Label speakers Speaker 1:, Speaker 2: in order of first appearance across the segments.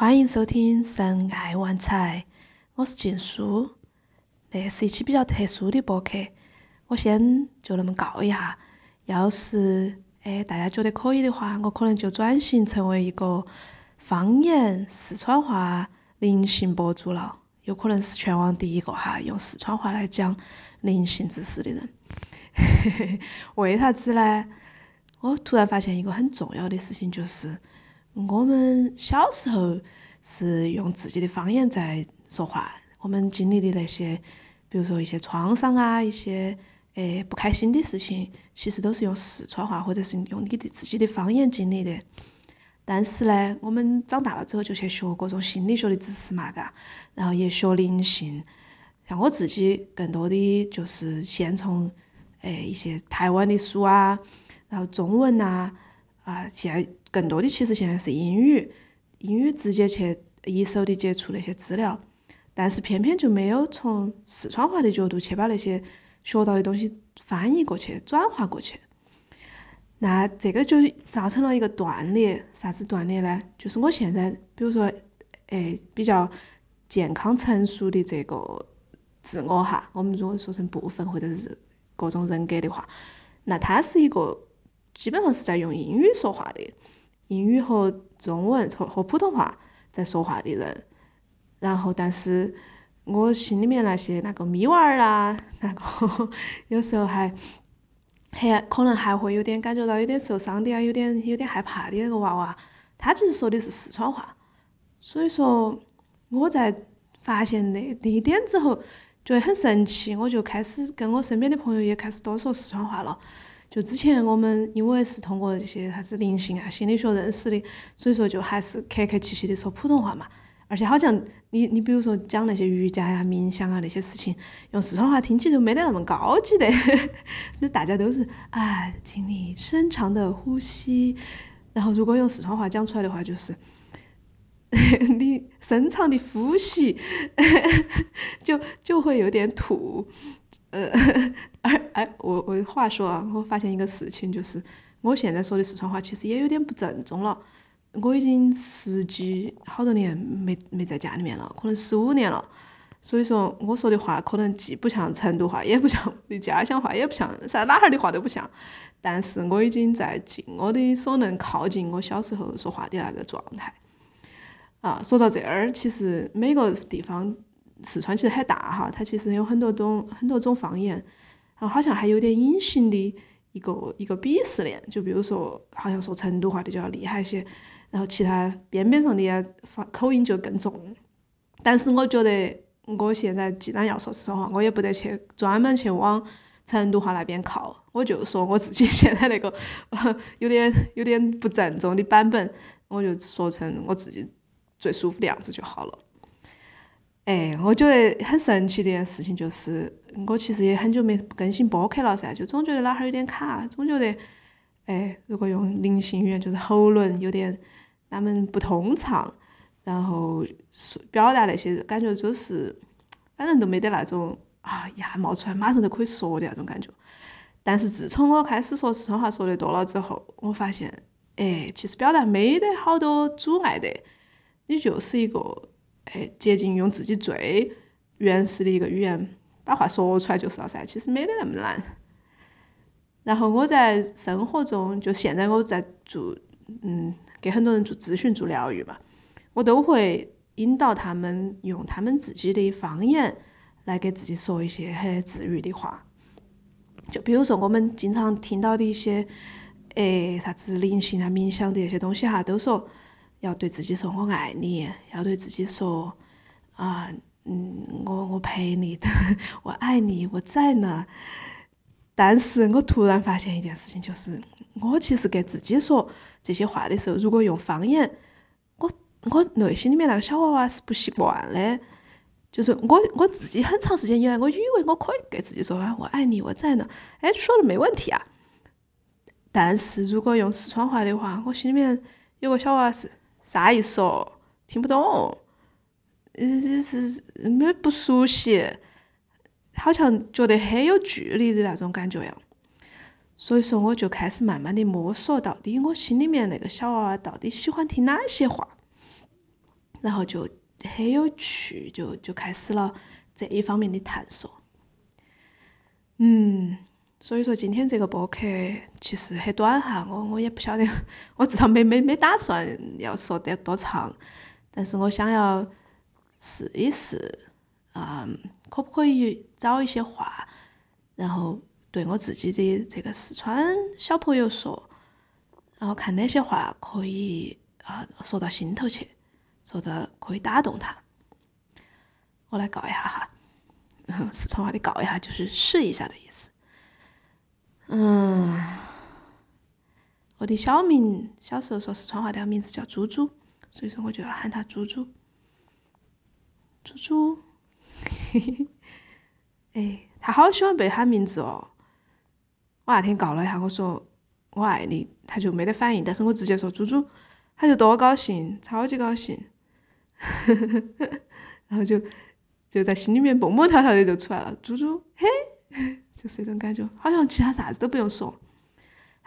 Speaker 1: 欢迎收听《神爱玩财》，我是静书。那是一期比较特殊的播客，我先就那么告一下。要是哎大家觉得可以的话，我可能就转型成为一个方言四川话灵性博主了，有可能是全网第一个哈用四川话来讲灵性知识的人。为啥子呢？我突然发现一个很重要的事情，就是我们小时候是用自己的方言在说话，我们经历的那些，比如说一些创伤啊，一些诶不开心的事情，其实都是用四川话或者是用你的自己的方言经历的。但是呢，我们长大了之后就去学各种心理学的知识嘛，嘎，然后也学灵性。像我自己更多的就是先从诶一些台湾的书啊。然后中文呐，啊，啊现在更多的其实现在是英语，英语直接去一手的接触那些资料，但是偏偏就没有从四川话的角度去把那些学到的东西翻译过去、转化过去。那这个就造成了一个断裂，啥子断裂呢？就是我现在，比如说，哎，比较健康成熟的这个自我哈，我们如果说成部分或者是各种人格的话，那它是一个。基本上是在用英语说话的，英语和中文和和普通话在说话的人。然后，但是我心里面那些那个咪娃儿啦，那个有时候还还可能还会有点感觉到有点受伤的啊，有点有点害怕的那个娃娃，他其实说的是四川话。所以说，我在发现那那一点之后，觉得很神奇，我就开始跟我身边的朋友也开始多说四川话了。就之前我们因为是通过一些啥子灵性啊、心理学认识的，所以说就还是客客气气的说普通话嘛。而且好像你你比如说讲那些瑜伽呀、冥想啊那些事情，用四川话听起就没得那么高级的。那大家都是啊，请你深长的呼吸。然后如果用四川话讲出来的话，就是 你深长的呼吸，就就会有点土。呃，而哎，我我话说啊，我发现一个事情，就是我现在说的四川话其实也有点不正宗了。我已经十几好多年没没在家里面了，可能十五年了。所以说，我说的话可能既不像成都话，也不像我的家乡话，也不像啥哪哈儿的话都不像。但是我已经在尽我的所能靠近我小时候说话的那个状态。啊，说到这儿，其实每个地方。四川其实很大哈，它其实有很多种很多种方言，然后好像还有点隐形的一个一个鄙视链，就比如说好像说成都话的就要厉害些，然后其他边边上的呀口音就更重。但是我觉得我现在既然要说四川话，我也不得去专门去往成都话那边靠，我就说我自己现在那个 有点有点不正宗的版本，我就说成我自己最舒服的样子就好了。哎，我觉得很神奇的一件事情就是，我其实也很久没更新播客了噻，就总觉得哪哈儿有点卡，总觉得，哎，如果用灵性语言，就是喉咙有点那么不通畅，然后表达那些感觉就是，反正都没得那种啊一下冒出来马上就可以说的那种感觉。但是自从我开始说四川话说的多了之后，我发现，哎，其实表达没得好多阻碍的，你就是一个。哎，接近用自己最原始的一个语言把话说出来就是了噻，其实没得那么难。然后我在生活中，就现在我在做，嗯，给很多人做咨询、做疗愈嘛，我都会引导他们用他们自己的方言来给自己说一些很治愈的话。就比如说我们经常听到的一些，哎，啥子灵性啊、冥想的那些东西哈，都说。要对自己说“我爱你”，要对自己说“啊，嗯，我我陪你，我爱你，我在呢。”但是我突然发现一件事情，就是我其实给自己说这些话的时候，如果用方言，我我内心里面那个小娃娃是不习惯的。就是我我自己很长时间以来，我以为我可以给自己说“啊，我爱你，我在呢”，哎，说的没问题啊。但是如果用四川话的话，我心里面有个小娃娃是。啥意思哦？听不懂，嗯，是没不熟悉，好像觉得很有距离的那种感觉呀。所以说，我就开始慢慢的摸索，到底我心里面那个小娃娃到底喜欢听哪些话。然后就很有趣，就就开始了这一方面的探索。嗯，所以说今天这个播客其实很短哈，我我也不晓得，我至少没没没打算要说得多长，但是我想要试一试，嗯，可不可以找一些话，然后对我自己的这个四川小朋友说，然后看哪些话可以啊说到心头去。说的可以打动他，我来告一下哈，四川话的告一下就是试一下的意思。嗯，我的小名小时候说四川话的名字叫猪猪，所以说我就要喊他猪猪。猪猪，嘿嘿，哎，他好喜欢被喊名字哦。我那天告了一下，我说我爱你，他就没得反应，但是我直接说猪猪，他就多高兴，超级高兴。然后就就在心里面蹦蹦跳跳的就出来了，猪猪嘿，就是一种感觉，好像其他啥子都不用说，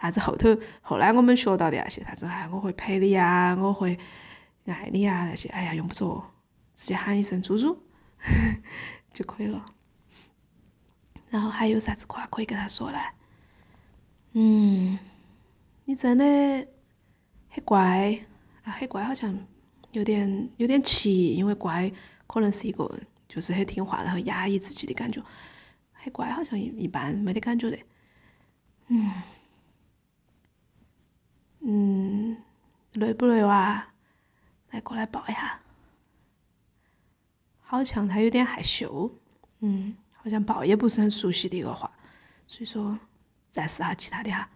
Speaker 1: 啥子后头后来我们学到的那些啥子哎，我会陪你呀，我会爱你呀那些，哎呀用不着，直接喊一声猪猪 就可以了。然后还有啥子话可以跟他说呢？嗯，你真的很乖啊，很乖，好像。有点有点奇，因为乖可能是一个就是很听话，然后压抑自己的感觉。很乖好像一一般，没得感觉的。嗯嗯，累不累哇？来过来抱一下。好像他有点害羞，嗯，好像抱也不是很熟悉的一个话，所以说再试下其他的哈。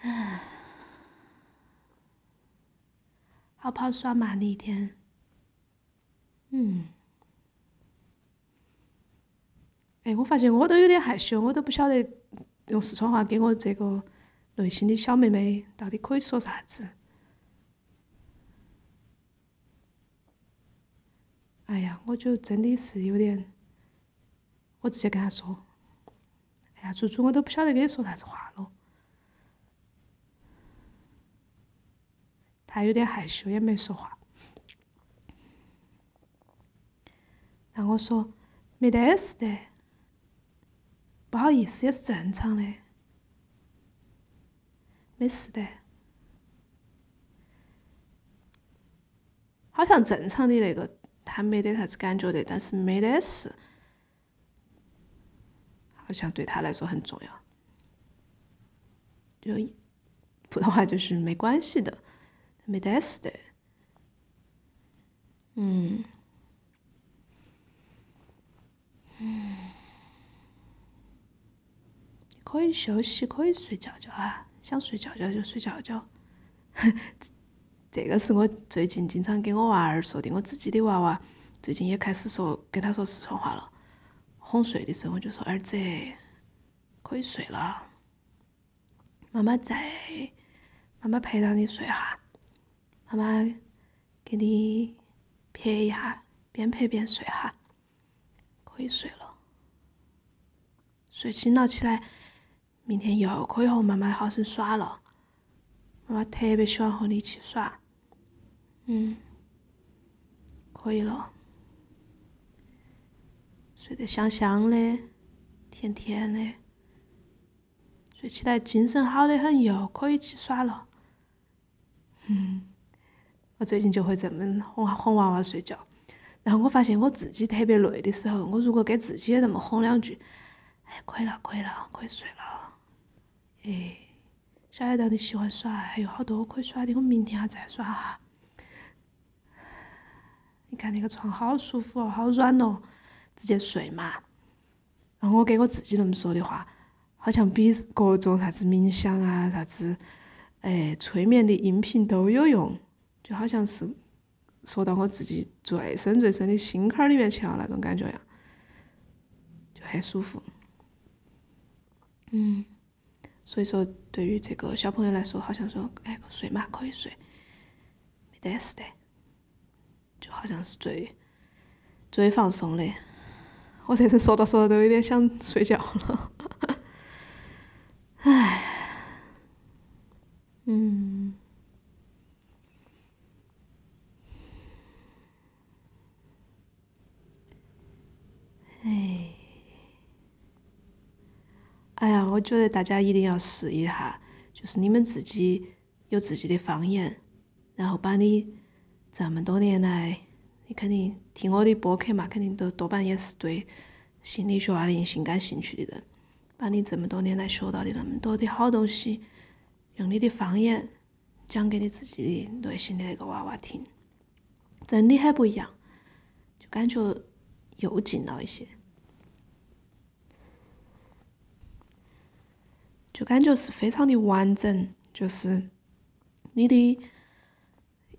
Speaker 1: 唉。好不好耍嘛？那一天，嗯，哎，我发现我都有点害羞，我都不晓得用四川话给我这个内心的小妹妹到底可以说啥子。哎呀，我就真的是有点，我直接跟她说：“哎呀，猪猪，我都不晓得跟你说啥子话了。”她有点害羞，也没说话。那我说没得事的，不好意思也是正常的，没事的。好像正常的那个他没得啥子感觉的，但是没得事，好像对他来说很重要。就普通话就是没关系的。没得事的，嗯，嗯，可以休息，可以睡觉觉啊，想睡觉觉就睡觉觉。这个是我最近经常给我娃儿说的，我自己的娃娃最近也开始说跟他说四川话了。哄睡的时候我就说：“儿子，可以睡了，妈妈在，妈妈陪到你睡哈。”妈妈给你拍一下，边拍边睡哈，可以睡了。睡醒了起来，明天又可以和妈妈好生耍了。妈妈特别喜欢和你一起耍，嗯，可以了。睡得香香的，甜甜的，睡起来精神好的很，又可以去耍了。嗯。我最近就会这么哄哄娃娃睡觉，然后我发现我自己特别累的时候，我如果给自己也那么哄两句，哎，可以了，可以了，可以睡了。哎，小爱到底喜欢耍，还有好多可以耍的，我明天还再耍哈。你看那个床好舒服哦，好软哦，直接睡嘛。然后我给我自己那么说的话，好像比各种啥子冥想啊、啥子哎催眠的音频都有用。就好像是说到我自己最深最深的心坎儿里面去了那种感觉呀，就很舒服。嗯，所以说对于这个小朋友来说，好像说哎睡嘛可以睡，没得事的，就好像是最最放松的。我这次说到说到都有点想睡觉了，唉，嗯。哎呀，我觉得大家一定要试一下，就是你们自己有自己的方言，然后把你这么多年来，你肯定听我的播客嘛，肯定都多半也是对心理学啊、灵性感兴趣的人，把你这么多年来学到的那么多的好东西，用你的方言讲给你自己的内心的那个娃娃听，真的很不一样，就感觉又近了一些。就感觉是非常的完整，就是你的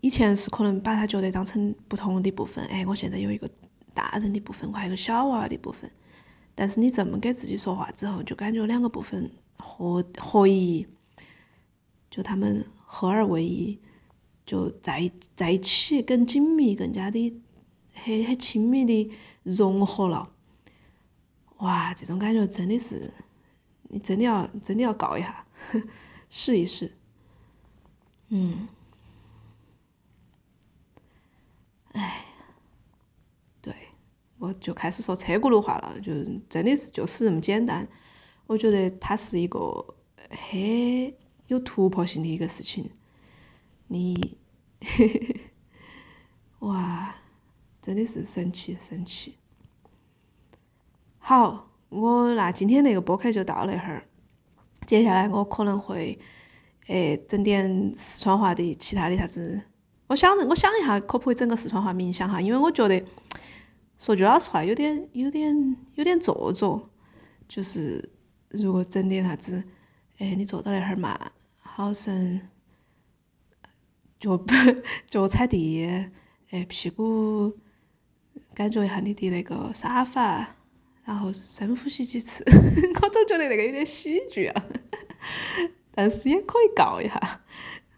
Speaker 1: 以前是可能把它觉得当成不同的部分，哎，我现在有一个大人的部分，我还有个小娃娃的部分。但是你这么给自己说话之后，就感觉两个部分合合一，就他们合二为一，就在在一起更紧密，更加的很很亲密的融合了。哇，这种感觉真的是。你真的要真的要搞一下，试一试。嗯，哎，对，我就开始说车轱辘话了，就真的是就是这么简单。我觉得它是一个很有突破性的一个事情。你，哇，真的是神奇神奇。好。我那今天那个播客就到那哈儿，接下来我可能会，诶，整点四川话的其他的啥子。我想着，我想一下，可不可以整个四川话冥想哈？因为我觉得，说句老实话，有点、有点、有点做作。就是如果整点啥子，诶，你坐到那哈儿嘛，好生，脚 脚踩地，诶，屁股感觉一下你的那个沙发。然后深呼吸几次，我总觉得那个有点喜剧啊，但是也可以告一下。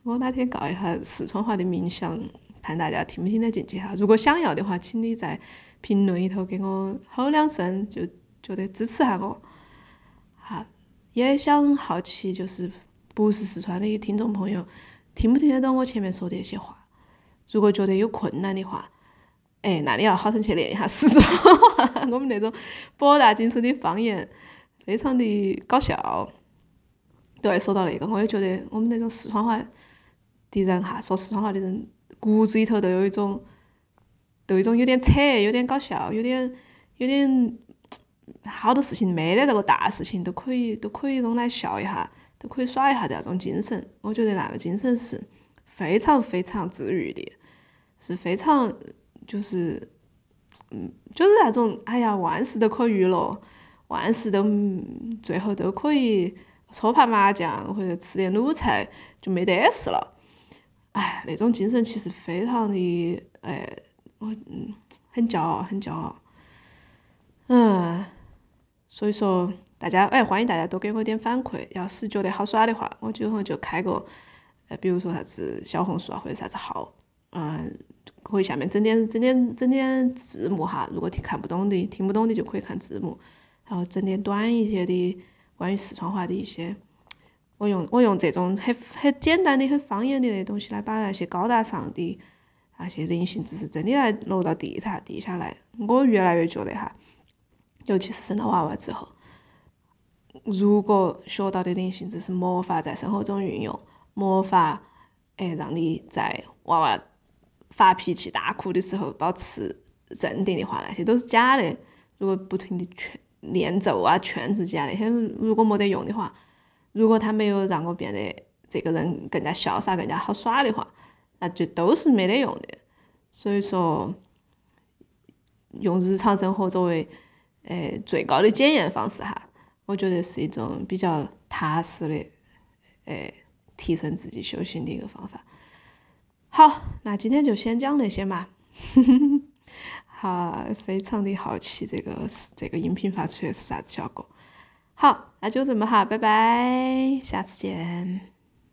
Speaker 1: 我哪天告一下四川话的冥想，看大家听不听得进去哈。如果想要的话，请你在评论里头给我吼两声，就觉得支持下我。好，也想好奇，就是不是四川的听众朋友，听不听得懂我前面说的那些话？如果觉得有困难的话，哎，那你要好生去练一下四川话，我们那种博大精深的方言，非常的搞笑。对，说到那个，我也觉得我们那种四川话的人哈，说四川话的人骨子里头都有一种，都有一种有点扯，有点搞笑，有点有点好多事情没得那个大事情都可以都可以弄来笑一下，都可以耍一下的那种精神。我觉得那个精神是非常非常治愈的，是非常。就是，嗯，就是那种，哎呀，万事都可娱乐，万事都最后都可以搓盘麻将或者吃点卤菜，就没得事了。哎，那种精神其实非常的，哎，我嗯很骄傲，很骄傲。嗯，所以说大家，哎，欢迎大家多给我点反馈。要是觉得好耍的话，我今后就开个，呃，比如说啥子小红书啊，或者啥子号，嗯。可以下面整点整点整点字幕哈，如果听看不懂的听不懂的就可以看字幕，然后整点短一些的关于四川话的一些，我用我用这种很很简单的很方言的那东西来把那些高大上的那些灵性知识真的来落到地上地下来。我越来越觉得哈，尤其是生了娃娃之后，如果学到的灵性知识没法在生活中运用，没法哎让你在娃娃。发脾气、大哭的时候保持镇定的话，那些都是假的。如果不停的劝、念咒啊、劝自己啊那些，如果没得用的话，如果他没有让我变得这个人更加潇洒、更加好耍的话，那就都是没得用的。所以说，用日常生活作为呃最高的检验方式哈，我觉得是一种比较踏实的呃提升自己修行的一个方法。好，那今天就先讲那些嘛。好，非常的好奇这个是这个音频发出来是啥子效果。好，那就这么哈，拜拜，下次见。